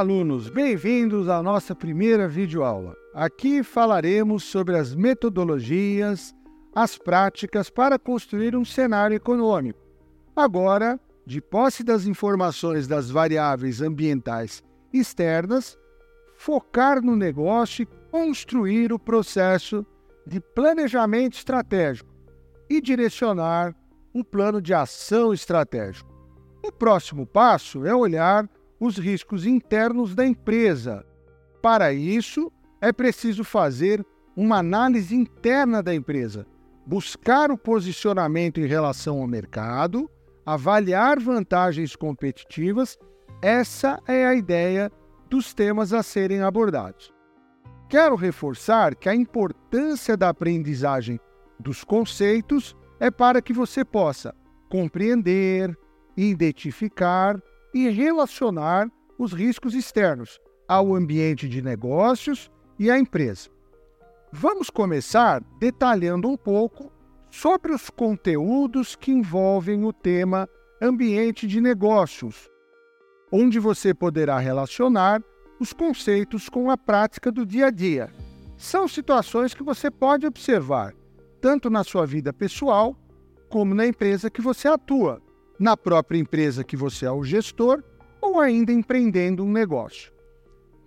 Alunos! Bem-vindos à nossa primeira videoaula. Aqui falaremos sobre as metodologias, as práticas para construir um cenário econômico. Agora, de posse das informações das variáveis ambientais externas, focar no negócio e construir o processo de planejamento estratégico e direcionar um plano de ação estratégico. O próximo passo é olhar os riscos internos da empresa. Para isso, é preciso fazer uma análise interna da empresa, buscar o posicionamento em relação ao mercado, avaliar vantagens competitivas. Essa é a ideia dos temas a serem abordados. Quero reforçar que a importância da aprendizagem dos conceitos é para que você possa compreender, identificar e relacionar os riscos externos ao ambiente de negócios e à empresa. Vamos começar detalhando um pouco sobre os conteúdos que envolvem o tema ambiente de negócios, onde você poderá relacionar os conceitos com a prática do dia a dia. São situações que você pode observar tanto na sua vida pessoal como na empresa que você atua na própria empresa que você é o gestor ou ainda empreendendo um negócio.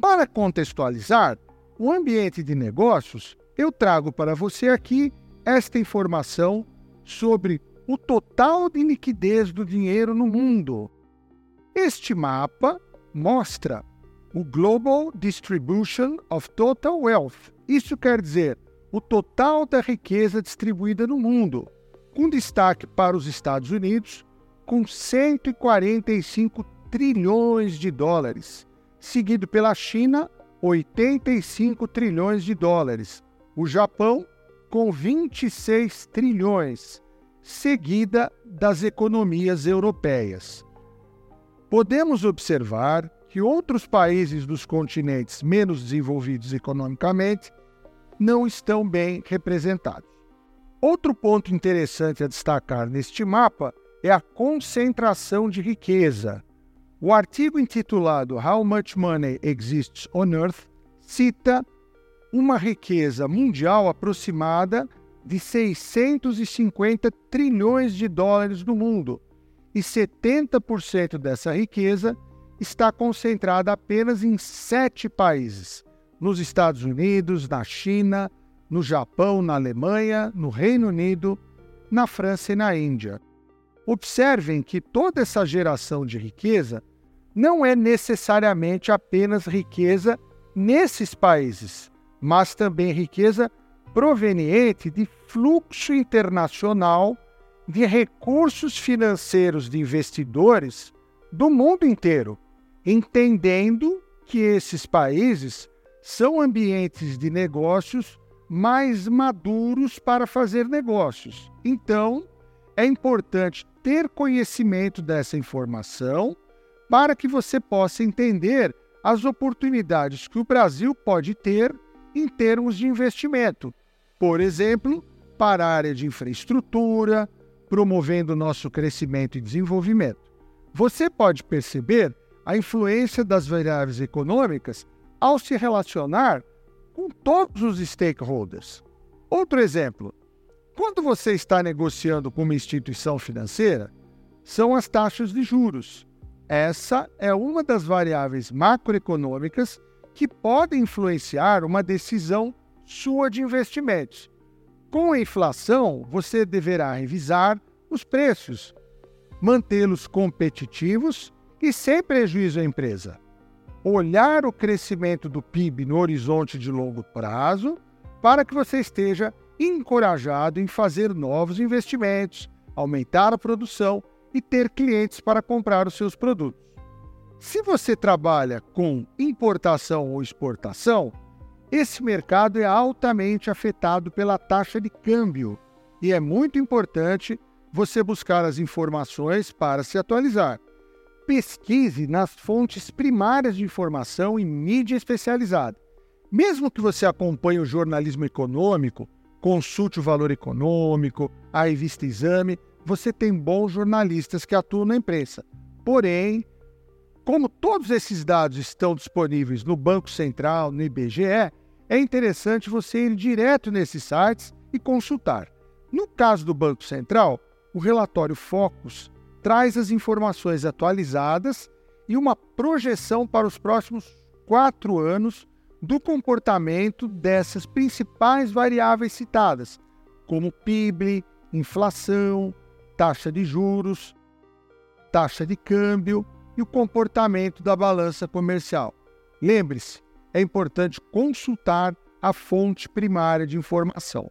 Para contextualizar, o ambiente de negócios, eu trago para você aqui esta informação sobre o total de liquidez do dinheiro no mundo. Este mapa mostra o Global Distribution of Total Wealth. Isso quer dizer o total da riqueza distribuída no mundo, com destaque para os Estados Unidos, com 145 trilhões de dólares, seguido pela China, 85 trilhões de dólares, o Japão, com 26 trilhões, seguida das economias europeias. Podemos observar que outros países dos continentes menos desenvolvidos economicamente não estão bem representados. Outro ponto interessante a destacar neste mapa é a concentração de riqueza. O artigo intitulado How Much Money Exists on Earth cita uma riqueza mundial aproximada de 650 trilhões de dólares no mundo, e 70% dessa riqueza está concentrada apenas em sete países: nos Estados Unidos, na China, no Japão, na Alemanha, no Reino Unido, na França e na Índia. Observem que toda essa geração de riqueza não é necessariamente apenas riqueza nesses países, mas também riqueza proveniente de fluxo internacional de recursos financeiros de investidores do mundo inteiro, entendendo que esses países são ambientes de negócios mais maduros para fazer negócios. Então, é importante ter conhecimento dessa informação para que você possa entender as oportunidades que o Brasil pode ter em termos de investimento. Por exemplo, para a área de infraestrutura, promovendo nosso crescimento e desenvolvimento. Você pode perceber a influência das variáveis econômicas ao se relacionar com todos os stakeholders. Outro exemplo, quando você está negociando com uma instituição financeira, são as taxas de juros. Essa é uma das variáveis macroeconômicas que podem influenciar uma decisão sua de investimentos. Com a inflação, você deverá revisar os preços, mantê-los competitivos e sem prejuízo à empresa. Olhar o crescimento do PIB no horizonte de longo prazo para que você esteja encorajado em fazer novos investimentos, aumentar a produção e ter clientes para comprar os seus produtos. Se você trabalha com importação ou exportação, esse mercado é altamente afetado pela taxa de câmbio e é muito importante você buscar as informações para se atualizar. Pesquise nas fontes primárias de informação e mídia especializada. Mesmo que você acompanhe o jornalismo econômico, consulte o valor econômico, a revista Exame, você tem bons jornalistas que atuam na imprensa. Porém, Como todos esses dados estão disponíveis no Banco Central, no IBGE, é interessante você ir direto nesses sites e consultar. No caso do Banco Central, o relatório Focus traz as informações atualizadas e uma projeção para os próximos quatro anos do comportamento dessas principais variáveis citadas, como PIB, inflação, taxa de juros, taxa de câmbio e o comportamento da balança comercial. Lembre-se, é importante consultar a fonte primária de informação.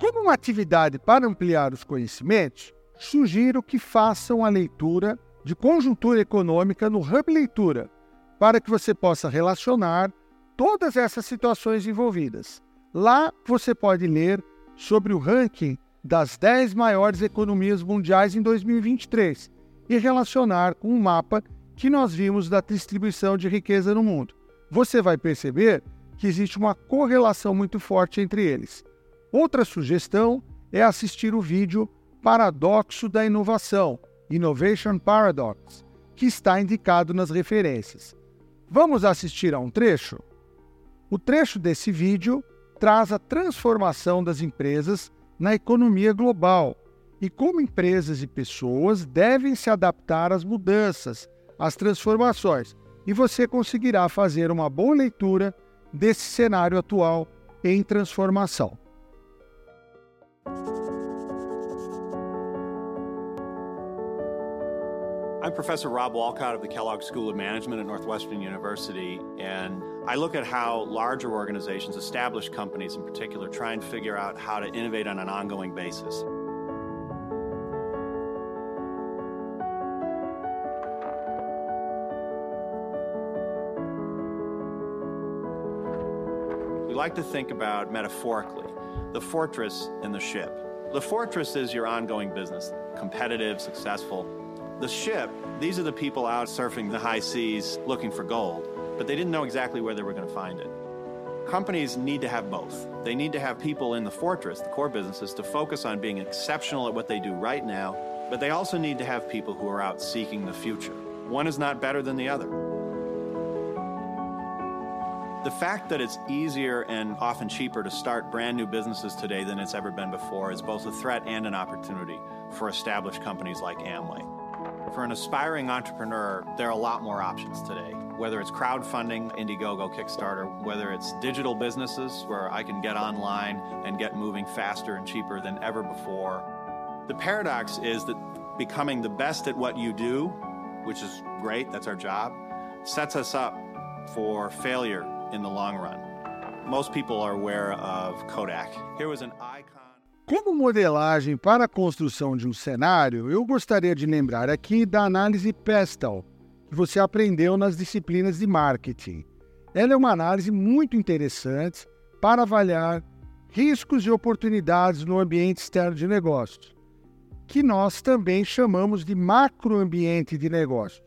Como uma atividade para ampliar os conhecimentos, sugiro que façam a leitura de conjuntura econômica no Hub Leitura, para que você possa relacionar todas essas situações envolvidas. Lá você pode ler sobre o ranking das 10 maiores economias mundiais em 2023 e relacionar com o mapa que nós vimos da distribuição de riqueza no mundo. Você vai perceber que existe uma correlação muito forte entre eles. Outra sugestão é assistir o vídeo Paradoxo da Inovação, Innovation Paradox, que está indicado nas referências. Vamos assistir a um trecho? O trecho desse vídeo traz a transformação das empresas na economia global e como empresas e pessoas devem se adaptar às mudanças, às transformações, e você conseguirá fazer uma boa leitura desse cenário atual em transformação. I'm Professor Rob Walcott of the Kellogg School of Management at Northwestern University, and I look at how larger organizations, established companies in particular, try and figure out how to innovate on an ongoing basis. We like to think about metaphorically the fortress and the ship. The fortress is your ongoing business, competitive, successful. The ship, these are the people out surfing the high seas looking for gold, but they didn't know exactly where they were going to find it. Companies need to have both. They need to have people in the fortress, the core businesses, to focus on being exceptional at what they do right now, but they also need to have people who are out seeking the future. One is not better than the other. The fact that it's easier and often cheaper to start brand new businesses today than it's ever been before is both a threat and an opportunity for established companies like Amway. For an aspiring entrepreneur, there are a lot more options today. Whether it's crowdfunding, Indiegogo, Kickstarter, whether it's digital businesses where I can get online and get moving faster and cheaper than ever before. The paradox is that becoming the best at what you do, which is great, that's our job, sets us up for failure in the long run. Most people are aware of Kodak. Here was an icon. Como modelagem para a construção de um cenário, eu gostaria de lembrar aqui da análise PESTEL, que você aprendeu nas disciplinas de marketing. Ela é uma análise muito interessante para avaliar riscos e oportunidades no ambiente externo de negócios, que nós também chamamos de macroambiente de negócios.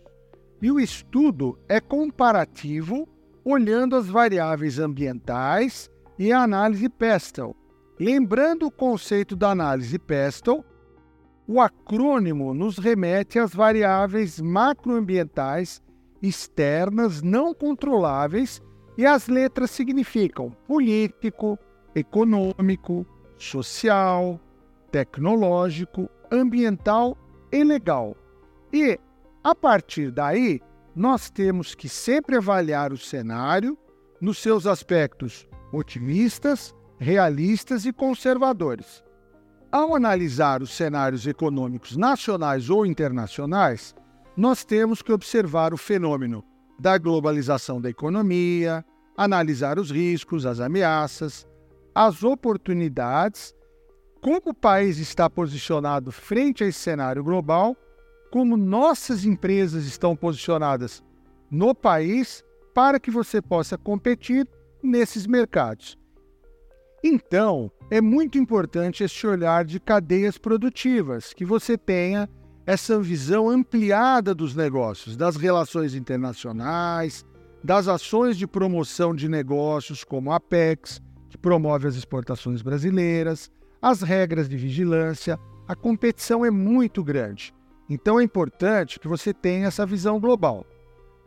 E o estudo é comparativo, olhando as variáveis ambientais e a análise PESTEL, Lembrando o conceito da análise PESTEL, o acrônimo nos remete às variáveis macroambientais externas não controláveis e as letras significam político, econômico, social, tecnológico, ambiental e legal. E, a partir daí, nós temos que sempre avaliar o cenário nos seus aspectos otimistas, realistas e conservadores. Ao analisar os cenários econômicos nacionais ou internacionais, nós temos que observar o fenômeno da globalização da economia, analisar os riscos, as ameaças, as oportunidades, como o país está posicionado frente a esse cenário global, como nossas empresas estão posicionadas no país para que você possa competir nesses mercados. Então, é muito importante esse olhar de cadeias produtivas, que você tenha essa visão ampliada dos negócios, das relações internacionais, das ações de promoção de negócios, como a Apex, que promove as exportações brasileiras, as regras de vigilância. A competição é muito grande. Então é importante que você tenha essa visão global.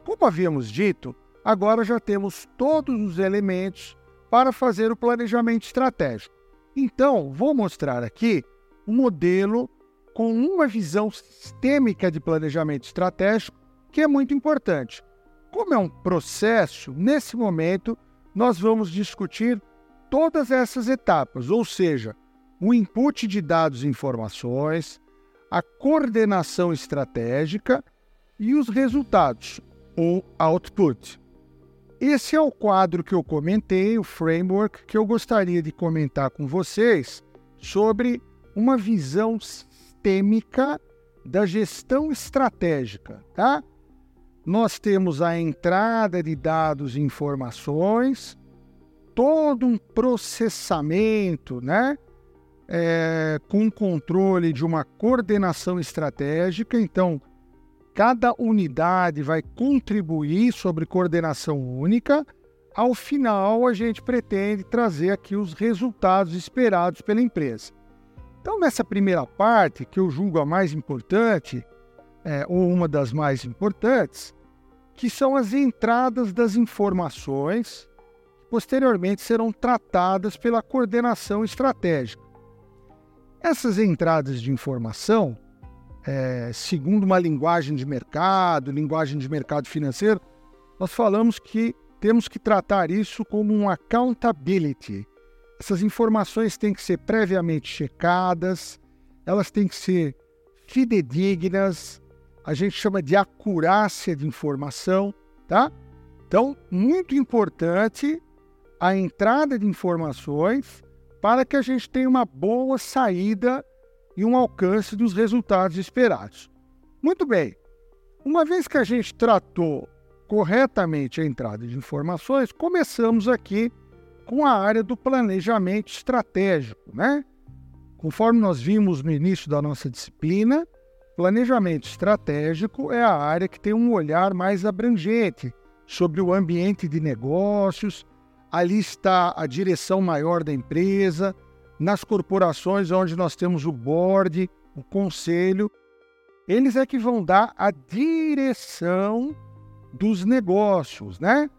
Como havíamos dito, agora já temos todos os elementos para fazer o planejamento estratégico. Então, vou mostrar aqui um modelo com uma visão sistêmica de planejamento estratégico que é muito importante. Como é um processo, nesse momento nós vamos discutir todas essas etapas, ou seja, o input de dados e informações, a coordenação estratégica e os resultados, ou output. Esse é o quadro que eu comentei, o framework que eu gostaria de comentar com vocês sobre uma visão sistêmica da gestão estratégica, tá? Nós temos a entrada de dados e informações, todo um processamento, né? É, com controle de uma coordenação estratégica. Então, cada unidade vai contribuir sobre coordenação única. Ao final, a gente pretende trazer aqui os resultados esperados pela empresa. Então, nessa primeira parte, que eu julgo a mais importante, é, ou uma das mais importantes, que são as entradas das informações, que posteriormente serão tratadas pela coordenação estratégica. Essas entradas de informação é, segundo uma linguagem de mercado, linguagem de mercado financeiro, nós falamos que temos que tratar isso como um accountability. Essas informações têm que ser previamente checadas, elas têm que ser fidedignas, a gente chama de acurácia de informação, tá? Então, muito importante a entrada de informações para que a gente tenha uma boa saída e um alcance dos resultados esperados. Muito bem, uma vez que a gente tratou corretamente a entrada de informações, começamos aqui com a área do planejamento estratégico, né? Conforme nós vimos no início da nossa disciplina, planejamento estratégico é a área que tem um olhar mais abrangente sobre o ambiente de negócios. Ali está a direção maior da empresa, nas corporações onde nós temos o board, o conselho, eles é que vão dar a direção dos negócios, né?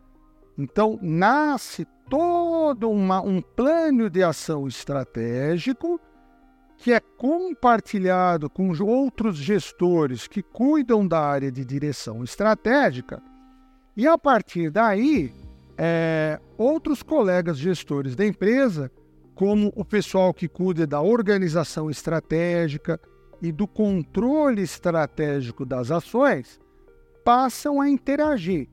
Então, nasce todo uma, um plano de ação estratégico que é compartilhado com outros gestores que cuidam da área de direção estratégica, e a partir daí, é, outros colegas gestores da empresa como o pessoal que cuida da organização estratégica e do controle estratégico das ações passam a interagir.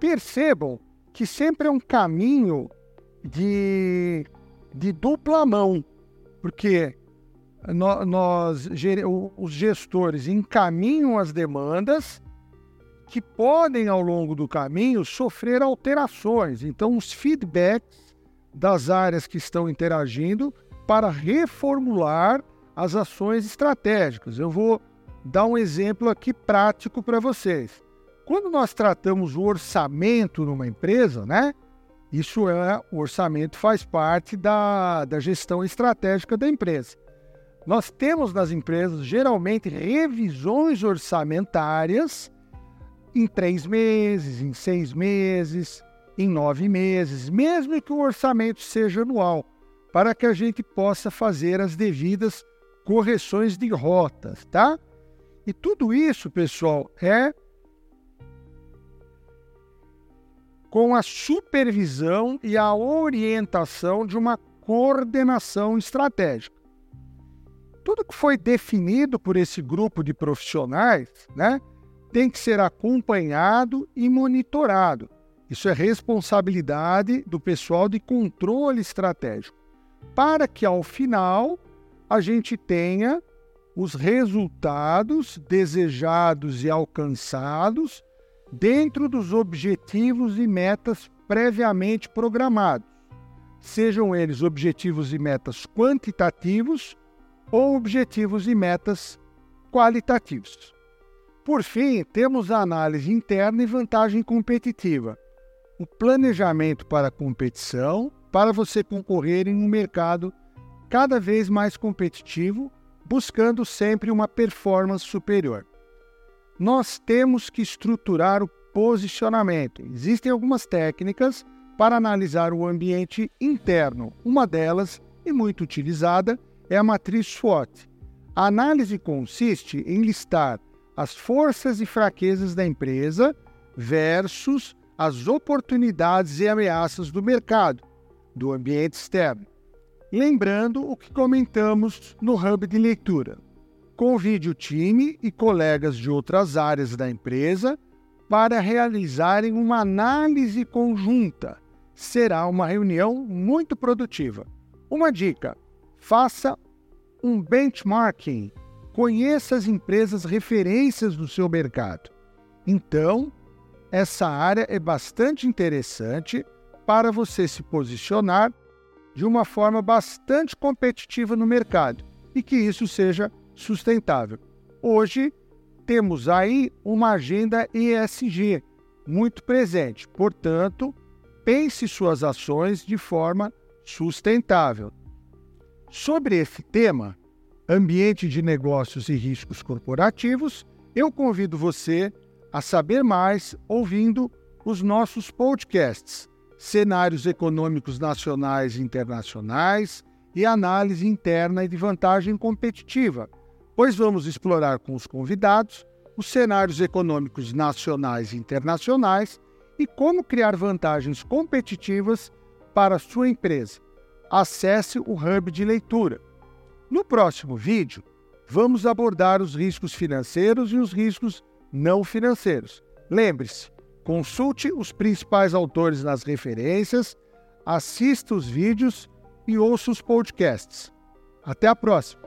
Percebam que sempre é um caminho de, de dupla mão, porque nós, os gestores encaminham as demandas que podem, ao longo do caminho, sofrer alterações. Então, os feedbacks das áreas que estão interagindo para reformular as ações estratégicas. Eu vou dar um exemplo aqui prático para vocês. Quando nós tratamos o orçamento numa empresa, né? Isso é, o orçamento faz parte da, da gestão estratégica da empresa. Nós temos nas empresas geralmente revisões orçamentárias em três meses, em seis meses, em nove meses, mesmo que o orçamento seja anual, para que a gente possa fazer as devidas correções de rotas, tá? E tudo isso, pessoal, é com a supervisão e a orientação de uma coordenação estratégica. Tudo que foi definido por esse grupo de profissionais, né, tem que ser acompanhado e monitorado isso é responsabilidade do pessoal de controle estratégico, para que ao final a gente tenha os resultados desejados e alcançados dentro dos objetivos e metas previamente programados, sejam eles objetivos e metas quantitativos ou objetivos e metas qualitativos. Por fim, temos a análise interna e vantagem competitiva o planejamento para a competição, para você concorrer em um mercado cada vez mais competitivo, buscando sempre uma performance superior. Nós temos que estruturar o posicionamento. Existem algumas técnicas para analisar o ambiente interno. Uma delas, e muito utilizada, é a matriz SWOT. A análise consiste em listar as forças e fraquezas da empresa versus as oportunidades e ameaças do mercado, do ambiente externo. Lembrando o que comentamos no hub de leitura. Convide o time e colegas de outras áreas da empresa para realizarem uma análise conjunta. Será uma reunião muito produtiva. Uma dica: faça um benchmarking, conheça as empresas referências do seu mercado. Então, essa área é bastante interessante para você se posicionar de uma forma bastante competitiva no mercado e que isso seja sustentável. Hoje temos aí uma agenda ESG muito presente, portanto, pense suas ações de forma sustentável. Sobre esse tema, ambiente de negócios e riscos corporativos, eu convido você a saber mais ouvindo os nossos podcasts, cenários econômicos nacionais e internacionais e análise interna e de vantagem competitiva, pois vamos explorar com os convidados os cenários econômicos nacionais e internacionais e como criar vantagens competitivas para a sua empresa acesse o Hub de leitura. No próximo vídeo, vamos abordar os riscos financeiros e os riscos não financeiros. Lembre-se, consulte os principais autores nas referências, assista os vídeos e ouça os podcasts. Até a próxima!